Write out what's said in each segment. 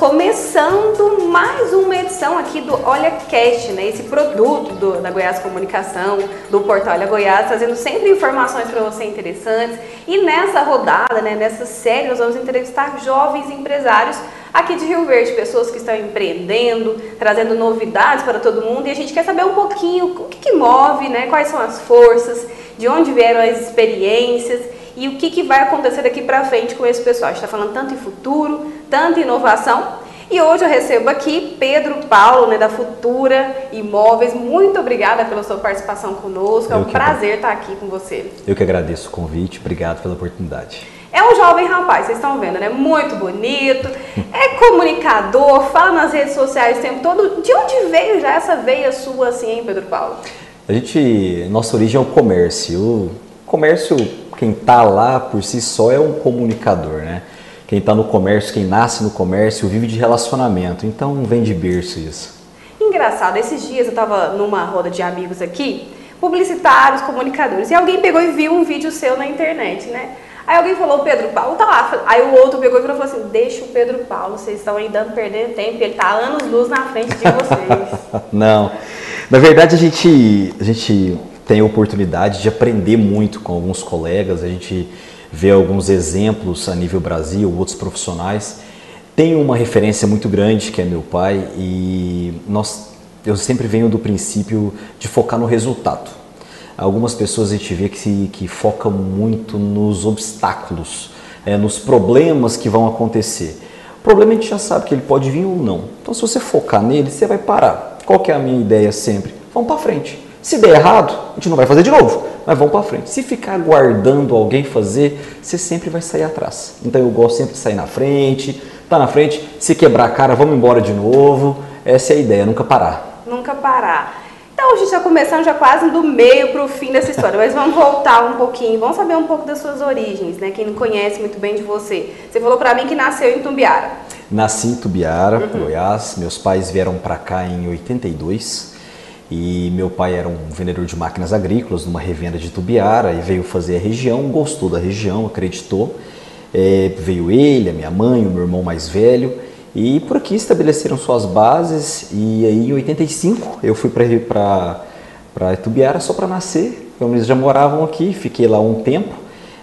começando mais uma edição aqui do Olha Cast, né? Esse produto do, da Goiás Comunicação, do portal Olha Goiás, trazendo sempre informações para você interessantes. E nessa rodada, né, nessa série, nós vamos entrevistar jovens empresários aqui de Rio Verde, pessoas que estão empreendendo, trazendo novidades para todo mundo. E a gente quer saber um pouquinho o que, que move, né? Quais são as forças, de onde vieram as experiências e o que, que vai acontecer daqui para frente com esse pessoal. A gente está falando tanto em futuro, tanto em inovação. E hoje eu recebo aqui Pedro Paulo, né, da Futura Imóveis. Muito obrigada pela sua participação conosco. É um prazer estar aqui com você. Eu que agradeço o convite, obrigado pela oportunidade. É um jovem rapaz, vocês estão vendo, né? Muito bonito, é comunicador, fala nas redes sociais o tempo todo. De onde veio já essa veia sua assim, hein, Pedro Paulo? A gente, nossa origem é o comércio. O comércio quem está lá por si só é um comunicador, né? Quem está no comércio, quem nasce no comércio, vive de relacionamento. Então vem de berço isso. Engraçado, esses dias eu estava numa roda de amigos aqui, publicitários, comunicadores, e alguém pegou e viu um vídeo seu na internet, né? Aí alguém falou, Pedro Paulo tá lá. Aí o outro pegou e falou assim, deixa o Pedro Paulo, vocês estão aí dando perdendo tempo, ele tá anos luz na frente de vocês. Não. Na verdade, a gente, a gente tem a oportunidade de aprender muito com alguns colegas, a gente vê alguns exemplos a nível Brasil, outros profissionais. Tem uma referência muito grande que é meu pai e nós, eu sempre venho do princípio de focar no resultado. Algumas pessoas a gente vê que, que focam muito nos obstáculos, é, nos problemas que vão acontecer. O problema a gente já sabe que ele pode vir ou não. Então se você focar nele, você vai parar. Qual que é a minha ideia sempre? Vamos para frente se der errado, a gente não vai fazer de novo, mas vamos para frente. Se ficar aguardando alguém fazer, você sempre vai sair atrás. Então eu gosto sempre de sair na frente, tá na frente, se quebrar a cara, vamos embora de novo. Essa é a ideia, nunca parar. Nunca parar. Então a gente está começando já quase do meio para o fim dessa história, mas vamos voltar um pouquinho, vamos saber um pouco das suas origens, né? Quem não conhece muito bem de você. Você falou para mim que nasceu em Tumbiara. Nasci em Tumbiara, uhum. Goiás. Meus pais vieram para cá em 82. E meu pai era um vendedor de máquinas agrícolas numa revenda de Tubiara e veio fazer a região, gostou da região, acreditou. É, veio ele, a minha mãe, o meu irmão mais velho e por aqui estabeleceram suas bases. E aí em 85 eu fui para Tubiara só para nascer. Então, eles já moravam aqui, fiquei lá um tempo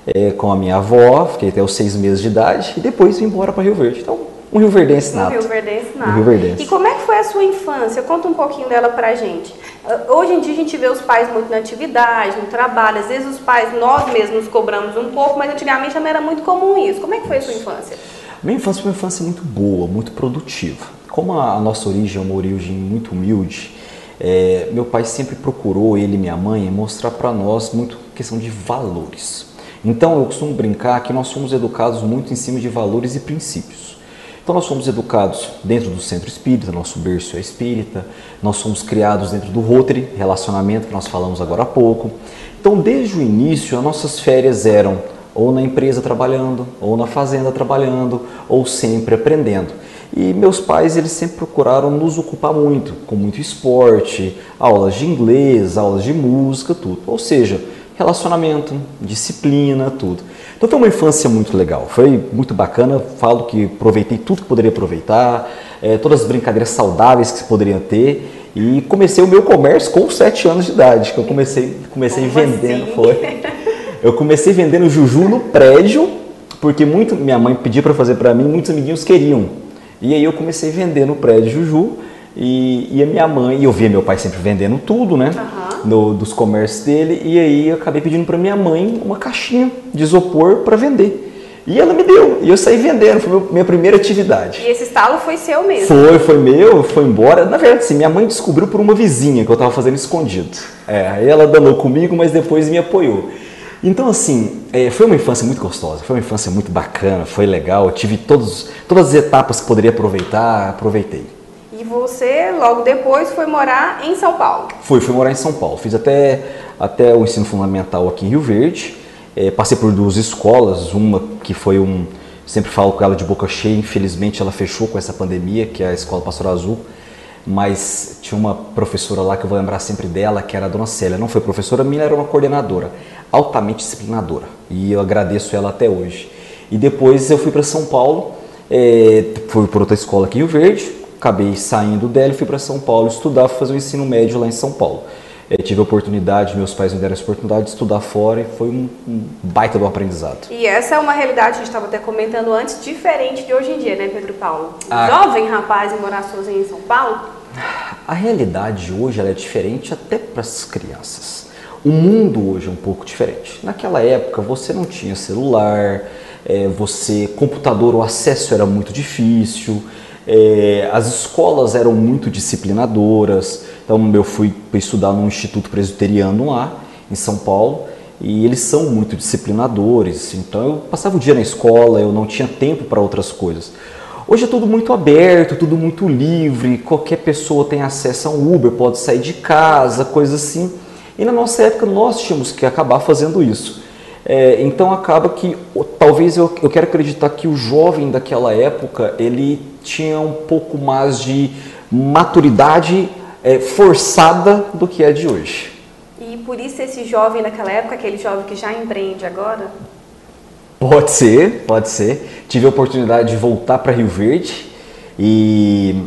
é, com a minha avó, fiquei até os seis meses de idade e depois vim embora para Rio Verde. Então um Rio Verdense nato. Um Rio Verdense nato. Um Rio Verdense. E como é que foi a sua infância? Conta um pouquinho dela pra gente. Uh, hoje em dia a gente vê os pais muito na atividade, no trabalho. Às vezes os pais, nós mesmos cobramos um pouco, mas antigamente não era muito comum isso. Como é que foi a sua infância? Minha infância foi uma infância muito boa, muito produtiva. Como a nossa origem é uma origem muito humilde, é, meu pai sempre procurou, ele e minha mãe, mostrar para nós muito questão de valores. Então eu costumo brincar que nós somos educados muito em cima de valores e princípios. Então nós somos educados dentro do centro espírita, nosso berço é espírita, nós somos criados dentro do Rotary, relacionamento que nós falamos agora há pouco. Então desde o início as nossas férias eram ou na empresa trabalhando, ou na fazenda trabalhando, ou sempre aprendendo. E meus pais eles sempre procuraram nos ocupar muito, com muito esporte, aulas de inglês, aulas de música, tudo. Ou seja, relacionamento, disciplina, tudo. Então foi uma infância muito legal, foi muito bacana. Falo que aproveitei tudo que poderia aproveitar, é, todas as brincadeiras saudáveis que se poderiam ter. E comecei o meu comércio com 7 anos de idade, que eu comecei, comecei vendendo, assim? foi. Eu comecei vendendo juju no prédio, porque muito minha mãe pedia para fazer para mim, muitos amiguinhos queriam. E aí eu comecei a vender no prédio juju e, e a minha mãe, e eu via meu pai sempre vendendo tudo, né? Uhum. No, dos comércios dele, e aí eu acabei pedindo para minha mãe uma caixinha de isopor para vender. E ela me deu, e eu saí vendendo, foi minha primeira atividade. E esse estalo foi seu mesmo? Foi, foi meu, foi embora. Na verdade, sim, minha mãe descobriu por uma vizinha que eu estava fazendo escondido. É, aí ela danou comigo, mas depois me apoiou. Então, assim, é, foi uma infância muito gostosa, foi uma infância muito bacana, foi legal. Eu tive todos, todas as etapas que poderia aproveitar, aproveitei você, logo depois, foi morar em São Paulo. Fui, fui morar em São Paulo. Fiz até, até o ensino fundamental aqui em Rio Verde. É, passei por duas escolas, uma que foi um. Sempre falo com ela de boca cheia, infelizmente ela fechou com essa pandemia, que é a Escola Pastor Azul. Mas tinha uma professora lá que eu vou lembrar sempre dela, que era a dona Célia. Não foi professora minha, era uma coordenadora, altamente disciplinadora. E eu agradeço ela até hoje. E depois eu fui para São Paulo É, fui para outra escola aqui em Rio Verde, acabei saindo dela e fui para São Paulo estudar, fazer o um ensino médio lá em São Paulo. É, tive a oportunidade, meus pais me deram essa oportunidade de estudar fora e foi um, um baita do aprendizado. E essa é uma realidade, a gente estava até comentando antes, diferente de hoje em dia, né, Pedro Paulo? Ah. Jovem rapaz e morar sozinho em São Paulo? A realidade hoje é diferente até para as crianças. O mundo hoje é um pouco diferente. Naquela época você não tinha celular, é, você computador, o acesso era muito difícil, é, as escolas eram muito disciplinadoras. Então eu fui estudar num instituto presbiteriano lá em São Paulo e eles são muito disciplinadores. Então eu passava o dia na escola, eu não tinha tempo para outras coisas. Hoje é tudo muito aberto, tudo muito livre, qualquer pessoa tem acesso a um Uber, pode sair de casa, coisas assim. E na nossa época nós tínhamos que acabar fazendo isso. É, então acaba que talvez eu, eu quero acreditar que o jovem daquela época ele tinha um pouco mais de maturidade é, forçada do que é de hoje. E por isso esse jovem naquela época, aquele jovem que já empreende agora? Pode ser, pode ser. Tive a oportunidade de voltar para Rio Verde e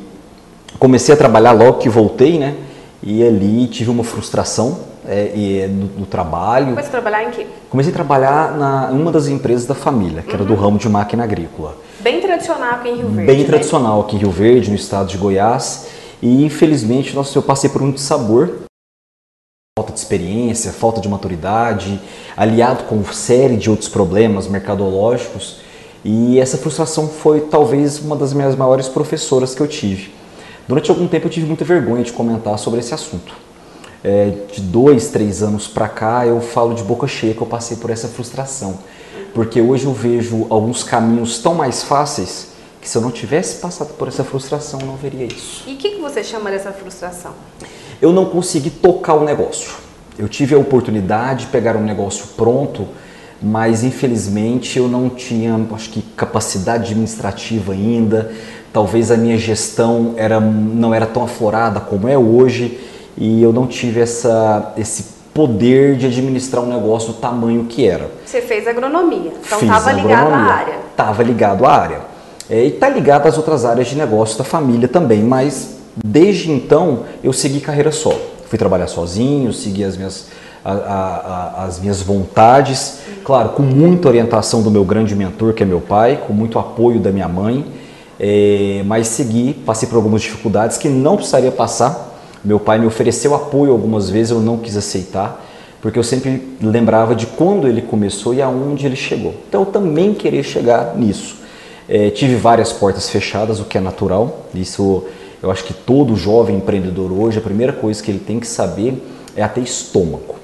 comecei a trabalhar logo que voltei, né? E ali tive uma frustração é, e, no, no, trabalho. Comecei a trabalhar em quê? Comecei a trabalhar na, uma das empresas da família, que uhum. era do uhum. ramo de máquina agrícola. Bem tradicional aqui em Rio Verde. Bem né? tradicional aqui em Rio Verde, no estado de Goiás. E infelizmente, nossa, eu passei por um sabor falta de experiência, falta de maturidade, aliado com série de outros problemas mercadológicos. E essa frustração foi talvez uma das minhas maiores professoras que eu tive. Durante algum tempo eu tive muita vergonha de comentar sobre esse assunto. É, de dois, três anos para cá eu falo de boca cheia que eu passei por essa frustração. Porque hoje eu vejo alguns caminhos tão mais fáceis que se eu não tivesse passado por essa frustração eu não veria isso. E o que, que você chama dessa frustração? eu não consegui tocar o negócio. Eu tive a oportunidade de pegar um negócio pronto, mas infelizmente eu não tinha, acho que capacidade administrativa ainda. Talvez a minha gestão era, não era tão aflorada como é hoje e eu não tive essa, esse poder de administrar um negócio do tamanho que era. Você fez agronomia, então estava ligado à área. Estava ligado à área. É, e está ligado às outras áreas de negócio da família também, mas Desde então, eu segui carreira solo. Fui trabalhar sozinho, segui as minhas, a, a, a, as minhas vontades, claro, com muita orientação do meu grande mentor, que é meu pai, com muito apoio da minha mãe, é, mas segui, passei por algumas dificuldades que não precisaria passar. Meu pai me ofereceu apoio algumas vezes, eu não quis aceitar, porque eu sempre lembrava de quando ele começou e aonde ele chegou. Então eu também queria chegar nisso. É, tive várias portas fechadas, o que é natural, isso eu acho que todo jovem empreendedor hoje, a primeira coisa que ele tem que saber é a ter estômago.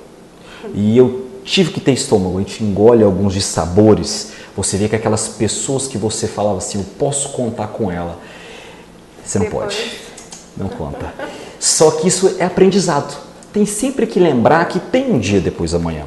E eu tive que ter estômago, a gente engole alguns de sabores. Você vê que aquelas pessoas que você falava assim, eu posso contar com ela. Você não Depois. pode. Não conta. Só que isso é aprendizado. Tem sempre que lembrar que tem um dia depois da manhã.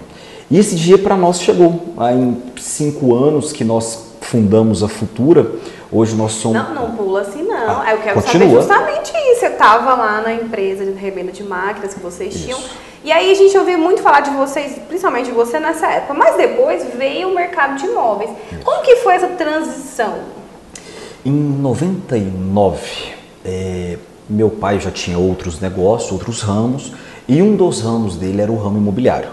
E esse dia para nós chegou. Há em cinco anos que nós fundamos a Futura, Hoje nós somos. Não, não pula assim, não. Ah, eu quero continua. saber justamente isso. Você estava lá na empresa de revenda de máquinas que vocês isso. tinham. E aí a gente ouviu muito falar de vocês, principalmente de você nessa época. Mas depois veio o mercado de imóveis. Isso. Como que foi essa transição? Em 99, é, meu pai já tinha outros negócios, outros ramos, e um dos ramos dele era o ramo imobiliário.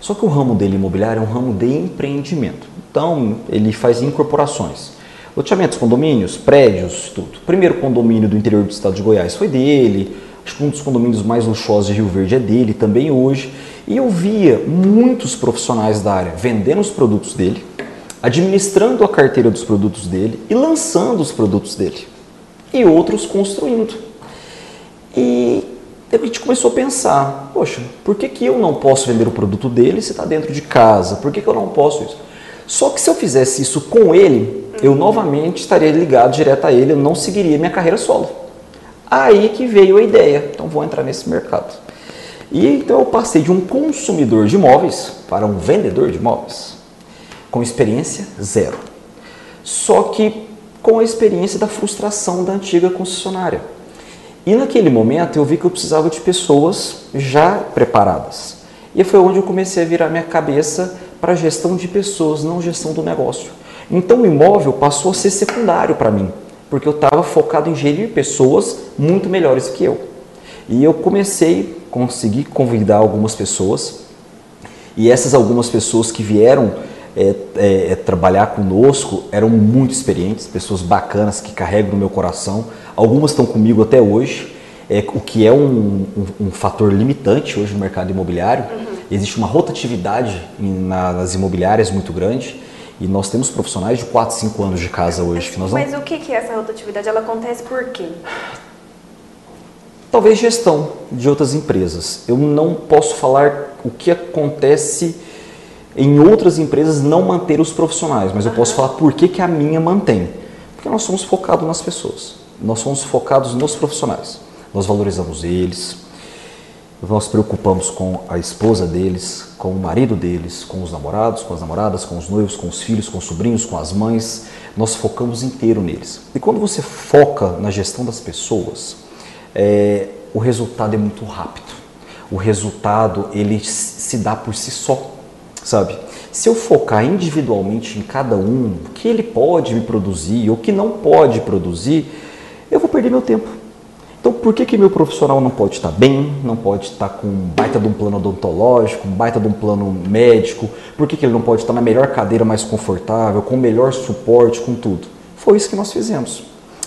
Só que o ramo dele imobiliário é um ramo de empreendimento. Então, ele faz incorporações. Loteamentos, condomínios, prédios, tudo. O primeiro condomínio do interior do estado de Goiás foi dele, acho que um dos condomínios mais luxuosos de Rio Verde é dele também hoje. E eu via muitos profissionais da área vendendo os produtos dele, administrando a carteira dos produtos dele e lançando os produtos dele. E outros construindo. E a gente começou a pensar, poxa, por que, que eu não posso vender o produto dele se está dentro de casa? Por que, que eu não posso isso? Só que se eu fizesse isso com ele, eu novamente estaria ligado direto a ele, eu não seguiria minha carreira solo. Aí que veio a ideia, então vou entrar nesse mercado. E então eu passei de um consumidor de imóveis para um vendedor de imóveis, com experiência zero. Só que com a experiência da frustração da antiga concessionária. E naquele momento eu vi que eu precisava de pessoas já preparadas. E foi onde eu comecei a virar minha cabeça para gestão de pessoas, não gestão do negócio. Então o imóvel passou a ser secundário para mim, porque eu estava focado em gerir pessoas muito melhores que eu. E eu comecei, consegui convidar algumas pessoas, e essas algumas pessoas que vieram é, é, é, trabalhar conosco eram muito experientes, pessoas bacanas que carregam no meu coração. Algumas estão comigo até hoje, é, o que é um, um, um, fator limitante hoje no mercado imobiliário. Uhum. Existe uma rotatividade na, nas imobiliárias muito grande. E nós temos profissionais de 4, 5 anos de casa hoje. Que nós Mas não... o que é essa rotatividade? Ela acontece por quê? Talvez gestão de outras empresas. Eu não posso falar o que acontece em outras empresas não manter os profissionais, mas eu posso falar por que, que a minha mantém. Porque nós somos focados nas pessoas. Nós somos focados nos profissionais. Nós valorizamos eles, nós preocupamos com a esposa deles, com o marido deles, com os namorados, com as namoradas, com os noivos, com os filhos, com os sobrinhos, com as mães. Nós focamos inteiro neles. E quando você foca na gestão das pessoas, é, o resultado é muito rápido. O resultado ele se dá por si só, sabe? Se eu focar individualmente em cada um, o que ele pode me produzir, o que não pode produzir, eu vou perder meu tempo. Então, por que, que meu profissional não pode estar bem, não pode estar com um baita de um plano odontológico, um baita de um plano médico? Por que, que ele não pode estar na melhor cadeira mais confortável, com o melhor suporte, com tudo? Foi isso que nós fizemos.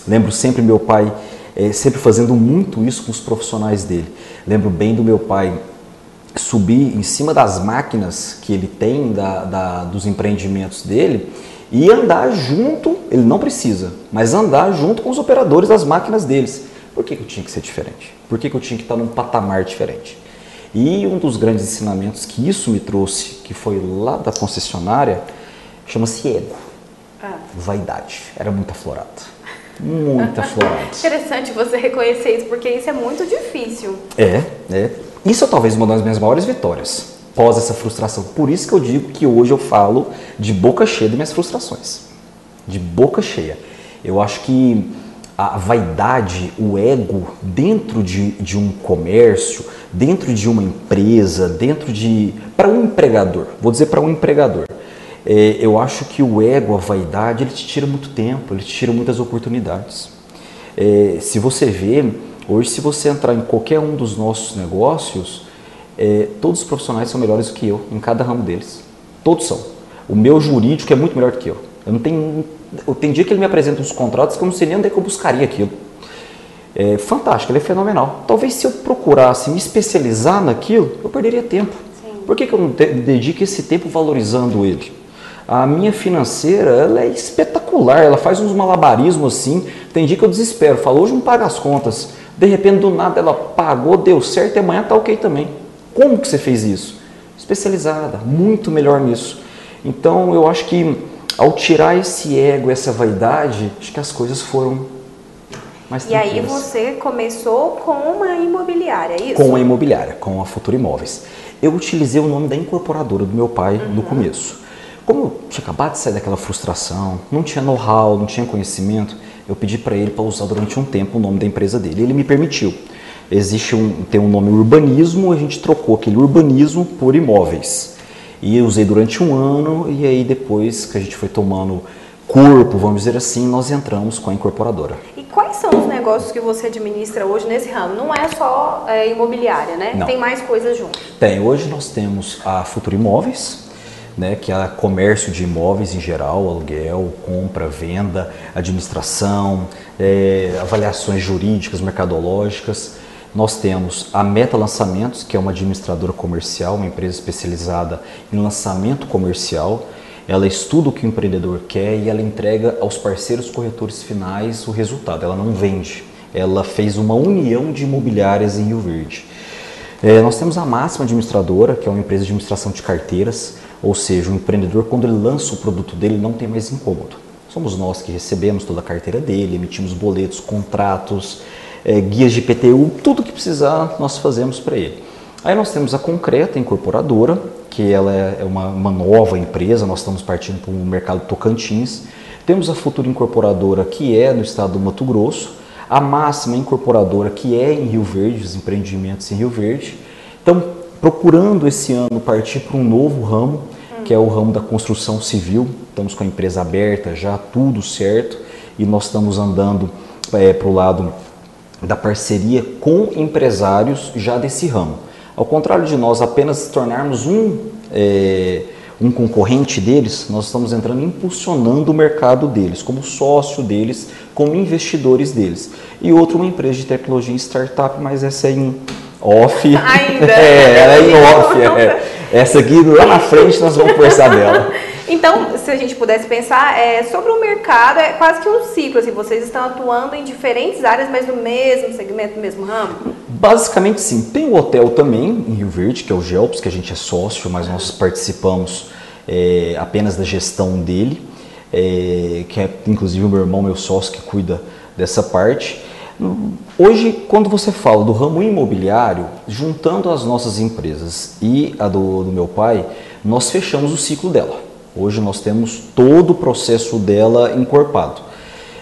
Lembro sempre meu pai é, sempre fazendo muito isso com os profissionais dele. Lembro bem do meu pai subir em cima das máquinas que ele tem, da, da, dos empreendimentos dele, e andar junto, ele não precisa, mas andar junto com os operadores das máquinas deles. Por que, que eu tinha que ser diferente? Por que, que eu tinha que estar num patamar diferente? E um dos grandes ensinamentos que isso me trouxe, que foi lá da concessionária, chama-se ego. Ah. Vaidade. Era muito aflorado. Muita florada. Interessante você reconhecer isso, porque isso é muito difícil. É, é. Isso é talvez uma das minhas maiores vitórias, pós essa frustração. Por isso que eu digo que hoje eu falo de boca cheia das minhas frustrações. De boca cheia. Eu acho que a vaidade, o ego dentro de, de um comércio, dentro de uma empresa, dentro de. para um empregador, vou dizer para um empregador é, eu acho que o ego, a vaidade, ele te tira muito tempo, ele te tira muitas oportunidades. É, se você vê, hoje se você entrar em qualquer um dos nossos negócios, é, todos os profissionais são melhores do que eu, em cada ramo deles. Todos são. O meu jurídico é muito melhor do que eu. Eu não tenho. Eu, tem dia que ele me apresenta uns contratos que eu não sei nem onde é que eu buscaria aquilo. É fantástico, ele é fenomenal. Talvez se eu procurasse me especializar naquilo, eu perderia tempo. Sim. Por que, que eu não dedico esse tempo valorizando ele? A minha financeira, ela é espetacular, ela faz uns malabarismos assim. Tem dia que eu desespero, falo, hoje não paga as contas. De repente, do nada, ela pagou, deu certo e amanhã tá ok também. Como que você fez isso? Especializada, muito melhor nisso. Então, eu acho que ao tirar esse ego, essa vaidade, acho que as coisas foram mais E aí você começou com uma imobiliária, é isso? Com a imobiliária, com a Futura Imóveis. Eu utilizei o nome da incorporadora do meu pai uhum. no começo. Como eu tinha acabado de sair daquela frustração, não tinha know-how, não tinha conhecimento, eu pedi para ele para usar durante um tempo o nome da empresa dele. Ele me permitiu. Existe um, tem um nome urbanismo, a gente trocou aquele urbanismo por imóveis. E usei durante um ano e aí depois que a gente foi tomando corpo, vamos dizer assim, nós entramos com a incorporadora. E quais são os negócios que você administra hoje nesse ramo? Não é só é, imobiliária, né? Não. Tem mais coisas junto. Tem. Hoje nós temos a Futura Imóveis, né, que é comércio de imóveis em geral, aluguel, compra, venda, administração, é, avaliações jurídicas, mercadológicas. Nós temos a Meta Lançamentos, que é uma administradora comercial, uma empresa especializada em lançamento comercial. Ela estuda o que o empreendedor quer e ela entrega aos parceiros corretores finais o resultado. Ela não vende. Ela fez uma união de imobiliárias em Rio Verde. É, nós temos a Máxima Administradora, que é uma empresa de administração de carteiras. Ou seja, o empreendedor, quando ele lança o produto dele, não tem mais incômodo. Somos nós que recebemos toda a carteira dele, emitimos boletos, contratos, é, guias de PTU, tudo que precisar nós fazemos para ele. Aí nós temos a Concreta Incorporadora, que ela é uma, uma nova empresa, nós estamos partindo para o mercado Tocantins. Temos a Futura Incorporadora, que é no estado do Mato Grosso. A Máxima Incorporadora, que é em Rio Verde, os empreendimentos em Rio Verde. Então, procurando esse ano partir para um novo ramo, que é o ramo da construção civil. Estamos com a empresa aberta, já tudo certo, e nós estamos andando é, para o lado da parceria com empresários já desse ramo. Ao contrário de nós apenas tornarmos um, é, um concorrente deles, nós estamos entrando impulsionando o mercado deles, como sócio deles, como investidores deles. E outro, uma empresa de tecnologia startup, mas essa é em off. Ainda? é, ela é em off. É. Essa aqui lá na frente nós vamos conversar dela. Então, se a gente pudesse pensar é, sobre o mercado, é quase que um ciclo. Assim, vocês estão atuando em diferentes áreas, mas no mesmo segmento, no mesmo ramo? Basicamente sim. Tem o hotel também, em Rio Verde, que é o Gelps, que a gente é sócio, mas nós participamos é, apenas da gestão dele, é, que é inclusive o meu irmão, meu sócio, que cuida dessa parte. Hoje, quando você fala do ramo imobiliário, juntando as nossas empresas e a do, do meu pai, nós fechamos o ciclo dela. Hoje nós temos todo o processo dela encorpado.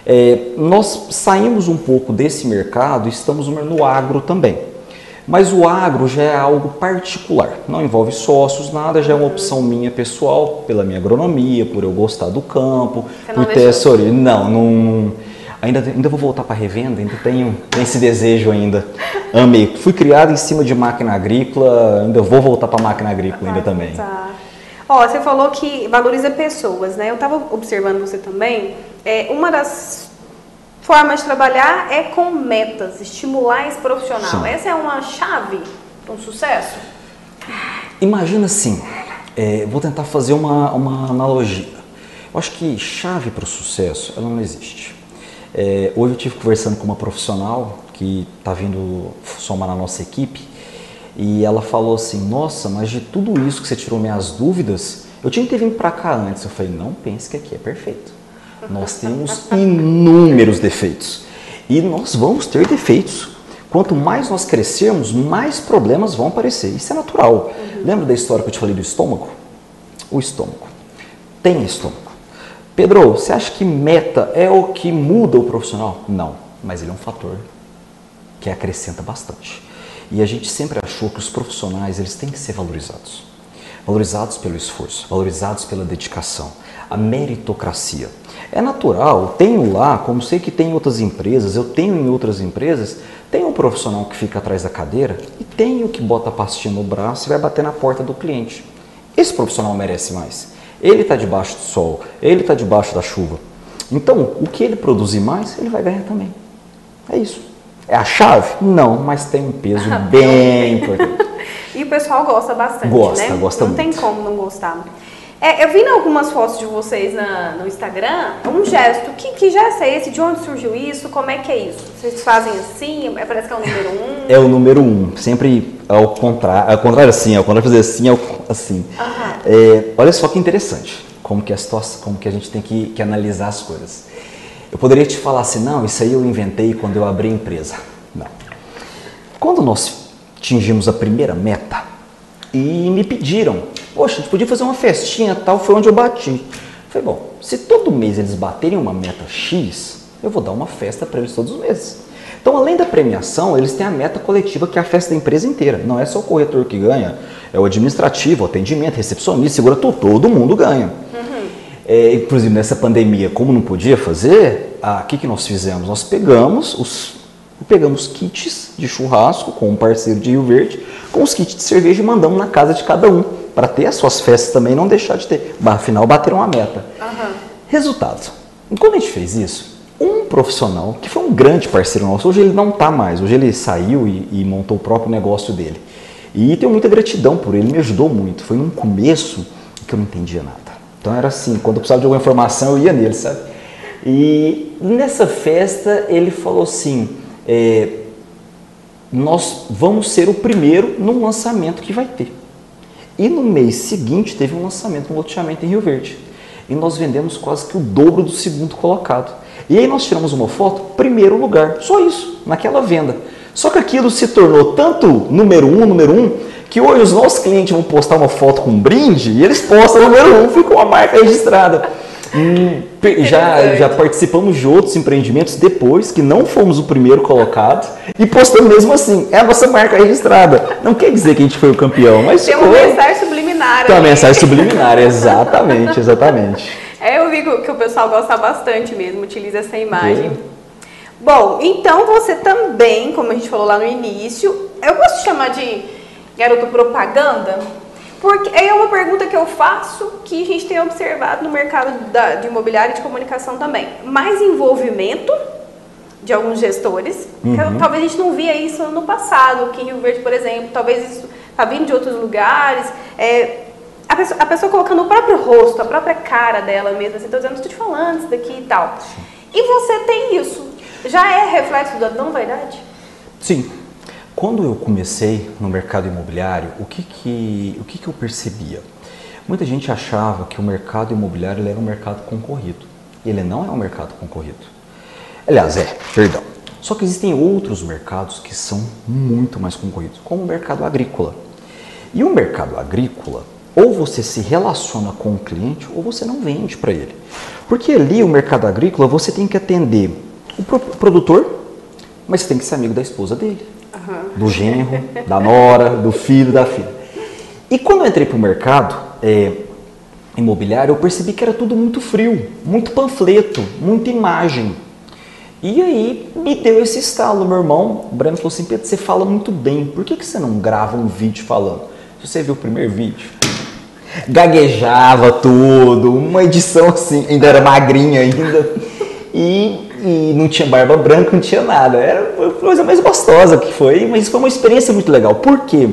É, nós saímos um pouco desse mercado e estamos no agro também. Mas o agro já é algo particular, não envolve sócios, nada, já é uma opção minha pessoal, pela minha agronomia, por eu gostar do campo, por ter essa origem. Não, não, ainda, ainda vou voltar para a revenda, ainda tenho, tenho esse desejo ainda. Amei. Fui criado em cima de máquina agrícola, ainda vou voltar para a máquina agrícola ainda também. Tá. Ó, você falou que valoriza pessoas, né? Eu estava observando você também. É, uma das formas de trabalhar é com metas, estimular esse profissional. Sim. Essa é uma chave para um sucesso? Imagina assim, é, vou tentar fazer uma, uma analogia. Eu acho que chave para o sucesso, ela não existe. É, hoje eu tive conversando com uma profissional que está vindo somar na nossa equipe e ela falou assim: Nossa, mas de tudo isso que você tirou minhas dúvidas, eu tinha que ter vindo para cá antes. Eu falei: Não pense que aqui é perfeito. Nós temos inúmeros defeitos e nós vamos ter defeitos. Quanto mais nós crescermos, mais problemas vão aparecer. Isso é natural. Uhum. Lembra da história que eu te falei do estômago? O estômago. Tem estômago. Pedro, você acha que meta é o que muda o profissional? Não, mas ele é um fator que acrescenta bastante. E a gente sempre achou que os profissionais eles têm que ser valorizados. Valorizados pelo esforço, valorizados pela dedicação, a meritocracia. É natural, tenho lá, como sei que tem em outras empresas, eu tenho em outras empresas, tem um profissional que fica atrás da cadeira e tem o que bota a pastinha no braço e vai bater na porta do cliente. Esse profissional merece mais. Ele está debaixo do sol, ele está debaixo da chuva. Então, o que ele produzir mais, ele vai ganhar também. É isso. É a chave? Não, mas tem um peso ah, bem importante. e o pessoal gosta bastante, gosta, né? Gosta, Não muito. tem como não gostar. É, eu vi em algumas fotos de vocês na, no Instagram um gesto. Que, que gesto é esse? De onde surgiu isso? Como é que é isso? Vocês fazem assim? É, parece que é o número um? É o número um. Sempre ao contrário, ao contrário assim, ao contrário fazer assim, ao, assim. É, olha só que interessante como que a situação, como que a gente tem que, que analisar as coisas. Eu poderia te falar assim, não, isso aí eu inventei quando eu abri a empresa. Não. Quando nós atingimos a primeira meta e me pediram, poxa, a gente podia fazer uma festinha tal, foi onde eu bati. falei, bom, se todo mês eles baterem uma meta X, eu vou dar uma festa para eles todos os meses. Então, além da premiação, eles têm a meta coletiva, que é a festa da empresa inteira. Não é só o corretor que ganha, é o administrativo, o atendimento, recepcionista, segura tudo, todo mundo ganha. É, inclusive nessa pandemia, como não podia fazer, o que, que nós fizemos? Nós pegamos os pegamos kits de churrasco com um parceiro de Rio Verde, com os kits de cerveja e mandamos na casa de cada um, para ter as suas festas também não deixar de ter. Afinal, bateram a meta. Uhum. Resultado: quando a gente fez isso, um profissional, que foi um grande parceiro nosso, hoje ele não está mais, hoje ele saiu e, e montou o próprio negócio dele. E tenho muita gratidão por ele, me ajudou muito. Foi um começo que eu não entendia nada. Então era assim, quando eu precisava de alguma informação eu ia nele, sabe? E nessa festa ele falou assim, é, nós vamos ser o primeiro num lançamento que vai ter. E no mês seguinte teve um lançamento, um loteamento em Rio Verde. E nós vendemos quase que o dobro do segundo colocado. E aí nós tiramos uma foto, primeiro lugar, só isso, naquela venda. Só que aquilo se tornou tanto número um, número um, que hoje os nossos clientes vão postar uma foto com um brinde e eles postam o número um, ficou a marca registrada. Hum, já, já participamos de outros empreendimentos depois que não fomos o primeiro colocado e postamos mesmo assim. É a nossa marca registrada. Não quer dizer que a gente foi o campeão, mas Tem uma mensagem subliminar. Tem uma mensagem subliminar, exatamente, exatamente. É, eu vi que, que o pessoal gosta bastante mesmo, utiliza essa imagem. É. Bom, então você também, como a gente falou lá no início, eu gosto de chamar de garoto propaganda, porque é uma pergunta que eu faço que a gente tem observado no mercado da, de imobiliário e de comunicação também. Mais envolvimento de alguns gestores. que Uhum. Talvez a gente não via isso no passado, aqui em Rio Verde, por exemplo. Talvez isso está vindo de outros lugares. É, a, pessoa, a pessoa colocando o próprio rosto, a própria cara dela mesma, assim, estou dizendo, estou te falando isso daqui e tal. E você tem isso. Já é reflexo da não vaidade? Sim. Quando eu comecei no mercado imobiliário, o que que, o que, que eu percebia? Muita gente achava que o mercado imobiliário era um mercado concorrido. Ele não é um mercado concorrido. Aliás, é, perdão. Só que existem outros mercados que são muito mais concorridos, como o mercado agrícola. E o mercado agrícola, ou você se relaciona com o cliente ou você não vende para ele. Porque ali o mercado agrícola você tem que atender o pro- produtor, mas você tem que ser amigo da esposa dele, do genro, da nora, do filho, da filha. E quando eu entrei para o mercado é, imobiliário, eu percebi que era tudo muito frio, muito panfleto, muita imagem. E aí me deu esse estalo, meu irmão. O Breno falou assim: Pedro, você fala muito bem, por que, que você não grava um vídeo falando? Se você viu o primeiro vídeo, gaguejava tudo, uma edição assim, ainda era magrinha ainda, e, e não tinha barba branca, não tinha nada. Era coisa mais gostosa que foi, mas foi uma experiência muito legal. Por quê?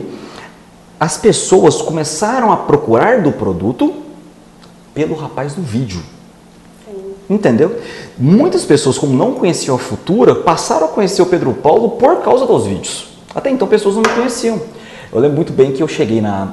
As pessoas começaram a procurar do produto pelo rapaz do vídeo. Entendeu? Muitas pessoas, como não conheciam a Futura, passaram a conhecer o Pedro Paulo por causa dos vídeos. Até então, pessoas não me conheciam. Eu lembro muito bem que eu cheguei na,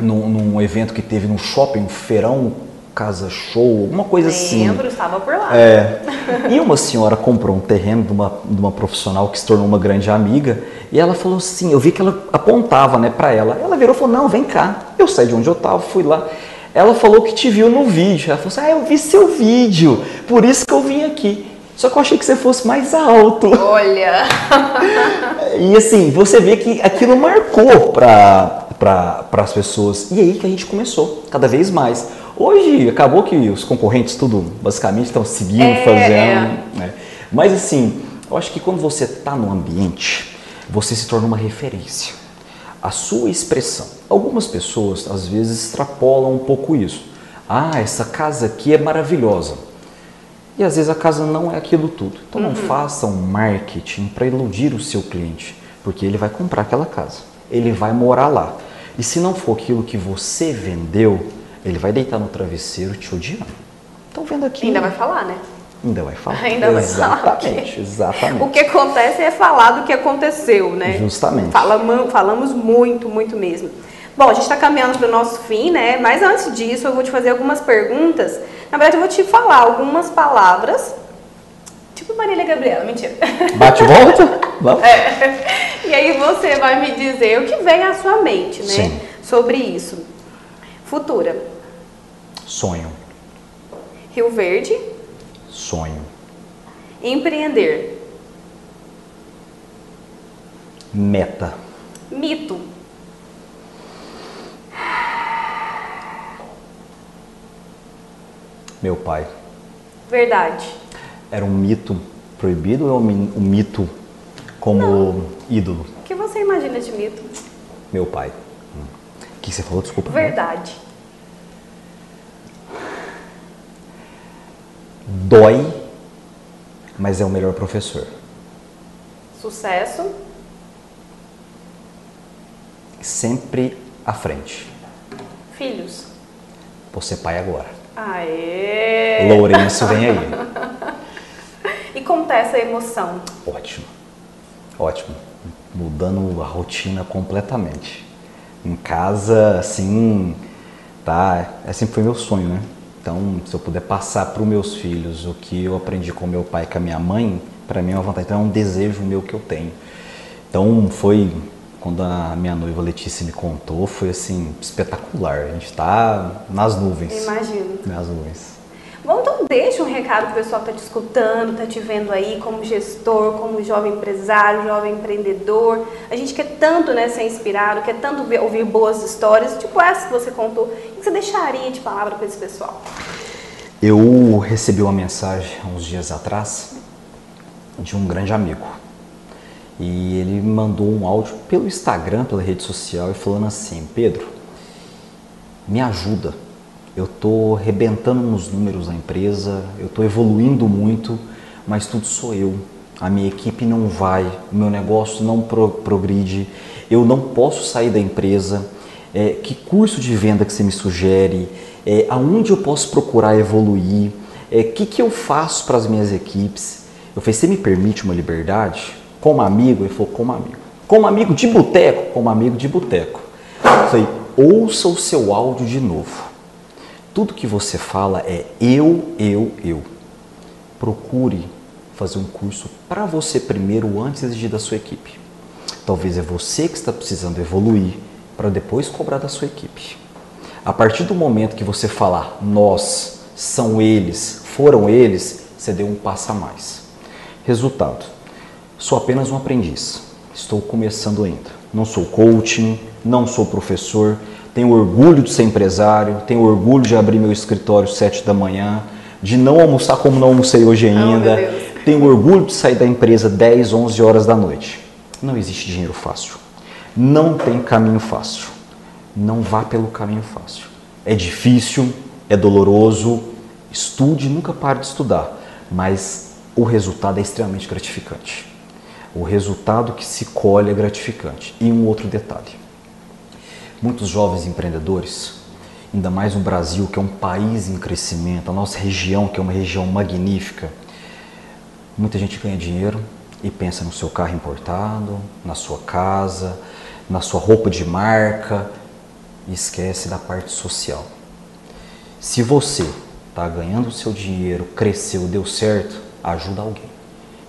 num, num evento que teve no shopping, um feirão, casa show, alguma coisa assim. Lembro, estava por lá. É. E uma senhora comprou um terreno de uma, de uma profissional que se tornou uma grande amiga. E ela falou assim: eu vi que ela apontava né, para ela. Ela virou e falou: não, vem cá. Eu saí de onde eu estava, fui lá. Ela falou que te viu no vídeo. Ela falou assim: ah, eu vi seu vídeo, por isso que eu vim aqui. Só que eu achei que você fosse mais alto. Olha, E assim, você vê que aquilo marcou para pra, as pessoas. E aí que a gente começou, cada vez mais. Hoje acabou que os concorrentes tudo basicamente estão seguindo, É, fazendo. né? Mas assim, eu acho que quando você está no ambiente, você se torna uma referência. A sua expressão. Algumas pessoas às vezes extrapolam um pouco isso. Ah, essa casa aqui é maravilhosa. E às vezes a casa não é aquilo tudo. Então não faça um marketing para iludir o seu cliente, porque ele vai comprar aquela casa, ele vai morar lá. E se não for aquilo que você vendeu, ele vai deitar no travesseiro te odiando. Então vendo aqui. ainda vai falar, né? Ainda vai falar. Ainda vai falar, Exatamente, porque exatamente. O que acontece é falar do que aconteceu, né? Justamente. Falamos, falamos muito, muito mesmo. Bom, a gente está caminhando para o nosso fim, né? Mas antes disso, eu vou te fazer algumas perguntas. Na verdade, eu vou te falar algumas palavras. Tipo Marília Gabriela, mentira. Bate e volta? Vamos? É. E aí você vai me dizer o que vem à sua mente, né? Sim. Sobre isso. Futura. Sonho, Rio Verde. sonho. Empreender. Meta, Mito. meu pai. Verdade. Era um mito proibido ou um mi- mito como ídolo? O que você imagina de mito? Meu pai. Hum. O que você falou? Desculpa. Verdade. Dói, mas é o melhor professor. Sucesso. Sempre à frente. Filhos. Você é pai agora. Aê! Lourenço vem aí. E como tá essa emoção? Ótimo. Ótimo. Mudando a rotina completamente. Em casa, assim, tá? É sempre foi meu sonho, né? Então, se eu puder passar para os meus filhos o que eu aprendi com meu pai e com a minha mãe, para mim é uma vantagem. Então, é um desejo meu que eu tenho. Então, foi quando a minha noiva Letícia me contou, foi assim espetacular. A gente está nas nuvens. Imagino. Nas nuvens. Bom, então deixa um recado para o pessoal que está te escutando, está te vendo aí como gestor, como jovem empresário, jovem empreendedor. A gente quer tanto né, ser inspirado, quer tanto ver, ouvir boas histórias, tipo essa que você contou. O que você deixaria de palavra para esse pessoal? Eu recebi uma mensagem uns dias atrás de um grande amigo. E ele mandou um áudio pelo Instagram, pela rede social, e falando assim: Pedro, me ajuda eu estou rebentando nos números da empresa, eu estou evoluindo muito, mas tudo sou eu. A minha equipe não vai, o meu negócio não pro, progride, eu não posso sair da empresa. É, que curso de venda que você me sugere? É, aonde eu posso procurar evoluir? O é, que, que eu faço para as minhas equipes? Eu falei, você me permite uma liberdade? Como amigo? Ele falou, como amigo. Como amigo de boteco? Como amigo de boteco. Eu falei, ouça o seu áudio de novo. Tudo que você fala é eu, eu, eu. Procure fazer um curso para você primeiro antes de exigir da sua equipe. Talvez é você que está precisando evoluir para depois cobrar da sua equipe. A partir do momento que você falar nós, são eles, foram eles, você deu um passo a mais. Resultado: sou apenas um aprendiz. Estou começando ainda. Não sou coaching, não sou professor, tenho orgulho de ser empresário, tenho orgulho de abrir meu escritório sete da manhã, de não almoçar como não almocei hoje ainda, oh, tenho orgulho de sair da empresa 10, 11 horas da noite. Não existe dinheiro fácil. Não tem caminho fácil. Não vá pelo caminho fácil. É difícil, é doloroso. Estude, nunca pare de estudar, mas o resultado é extremamente gratificante. O resultado que se colhe é gratificante. E um outro detalhe muitos jovens empreendedores, ainda mais no Brasil, que é um país em crescimento, a nossa região, que é uma região magnífica. Muita gente ganha dinheiro e pensa no seu carro importado, na sua casa, na sua roupa de marca e esquece da parte social. Se você está ganhando o seu dinheiro, cresceu, deu certo, ajuda alguém.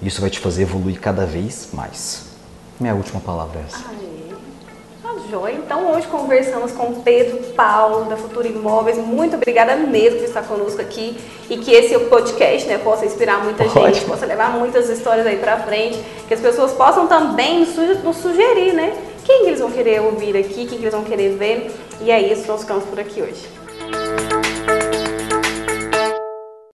Isso vai te fazer evoluir cada vez mais. Minha última palavra é essa. Joia. Então hoje conversamos com Pedro Paulo da Futura Imóveis. Muito obrigada mesmo por estar conosco aqui e que esse podcast né, possa inspirar muita gente, possa levar muitas histórias aí para frente, que as pessoas possam também nos sugerir, né? Quem que eles vão querer ouvir aqui, quem que eles vão querer ver. E é isso, nós ficamos por aqui hoje.